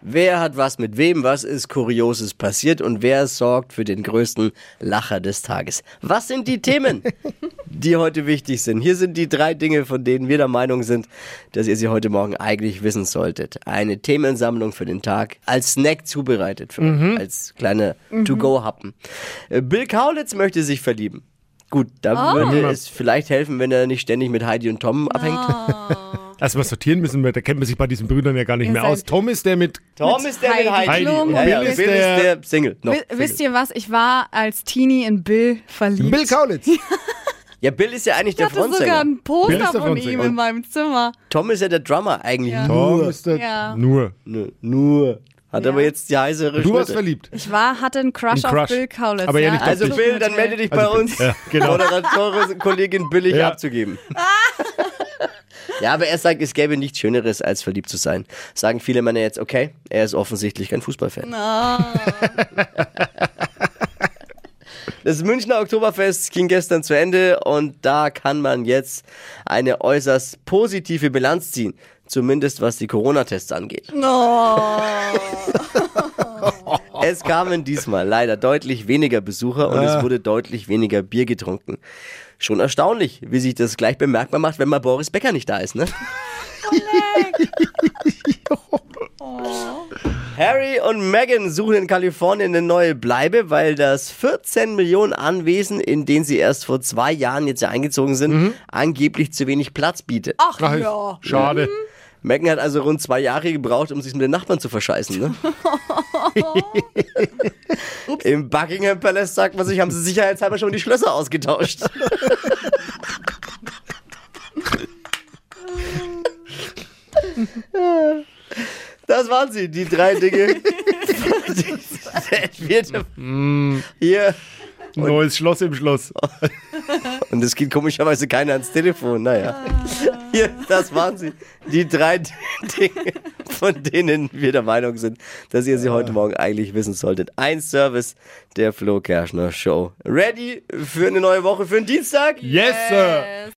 Wer hat was mit wem, was ist Kurioses passiert und wer sorgt für den größten Lacher des Tages? Was sind die Themen, die heute wichtig sind? Hier sind die drei Dinge, von denen wir der Meinung sind, dass ihr sie heute Morgen eigentlich wissen solltet. Eine Themensammlung für den Tag, als Snack zubereitet, für euch, als kleine To-Go-Happen. Äh, Bill Kaulitz möchte sich verlieben. Gut, da würde es vielleicht helfen, wenn er nicht ständig mit Heidi und Tom abhängt. Erstmal sortieren müssen wir, da kennt man sich bei diesen Brüdern ja gar nicht mehr aus. Tom ist der mit Tom ist der mit Heidi. Heidi ja, Bill ist Bill der- ist der Single. Wisst ihr was? Ich war als Teenie in Bill verliebt. Bill Kaulitz. Ja, Bill ist ja eigentlich ich der hatte sogar ein Poster von ihm in meinem Zimmer. Tom ist ja der Drummer eigentlich. Ja. Tom Nur. ist der Ja. nur. Nur. Nur. Hat Ja. aber jetzt die heißere Du warst Schnitte. verliebt. Ich war, hatte einen Crush, Ein Crush. auf Bill Kaulitz. Aber ja nicht auf Also. Bill, dann melde dich bei Also, uns. ja, genau. Moderatorin, Kollegin billig Ja. abzugeben. Ja, aber er sagt, es gäbe nichts Schöneres, als verliebt zu sein. Sagen viele Männer jetzt, okay, er ist offensichtlich kein Fußballfan. Das Münchner Oktoberfest ging gestern zu Ende und da kann man jetzt eine äußerst positive Bilanz ziehen. Zumindest was die Corona-Tests angeht. Es kamen diesmal leider deutlich weniger Besucher und es wurde deutlich weniger Bier getrunken. Schon erstaunlich, wie sich das gleich bemerkbar macht, wenn mal Boris Becker nicht da ist, ne? Harry und Meghan suchen in Kalifornien eine neue Bleibe, weil das 14 Millionen Anwesen, in denen sie erst vor zwei Jahren jetzt ja eingezogen sind, angeblich zu wenig Platz bietet. Ach Ach, ja. Schade. Megan hat also rund zwei Jahre gebraucht, um sich mit den Nachbarn zu verscheißen. Ne? Im Buckingham Palace sagt man sich, haben sie sicherheitshalber schon die Schlösser ausgetauscht. Das waren sie, die drei Dinge. wird hier. Neues Schloss im Schloss. Und es geht komischerweise keiner ans Telefon. Naja. Hier, das waren sie. Die drei Dinge, von denen wir der Meinung sind, dass ihr sie heute Morgen eigentlich wissen solltet. Ein Service der Flo Kerschner Show. Ready für eine neue Woche, für einen Dienstag? Yes, Sir.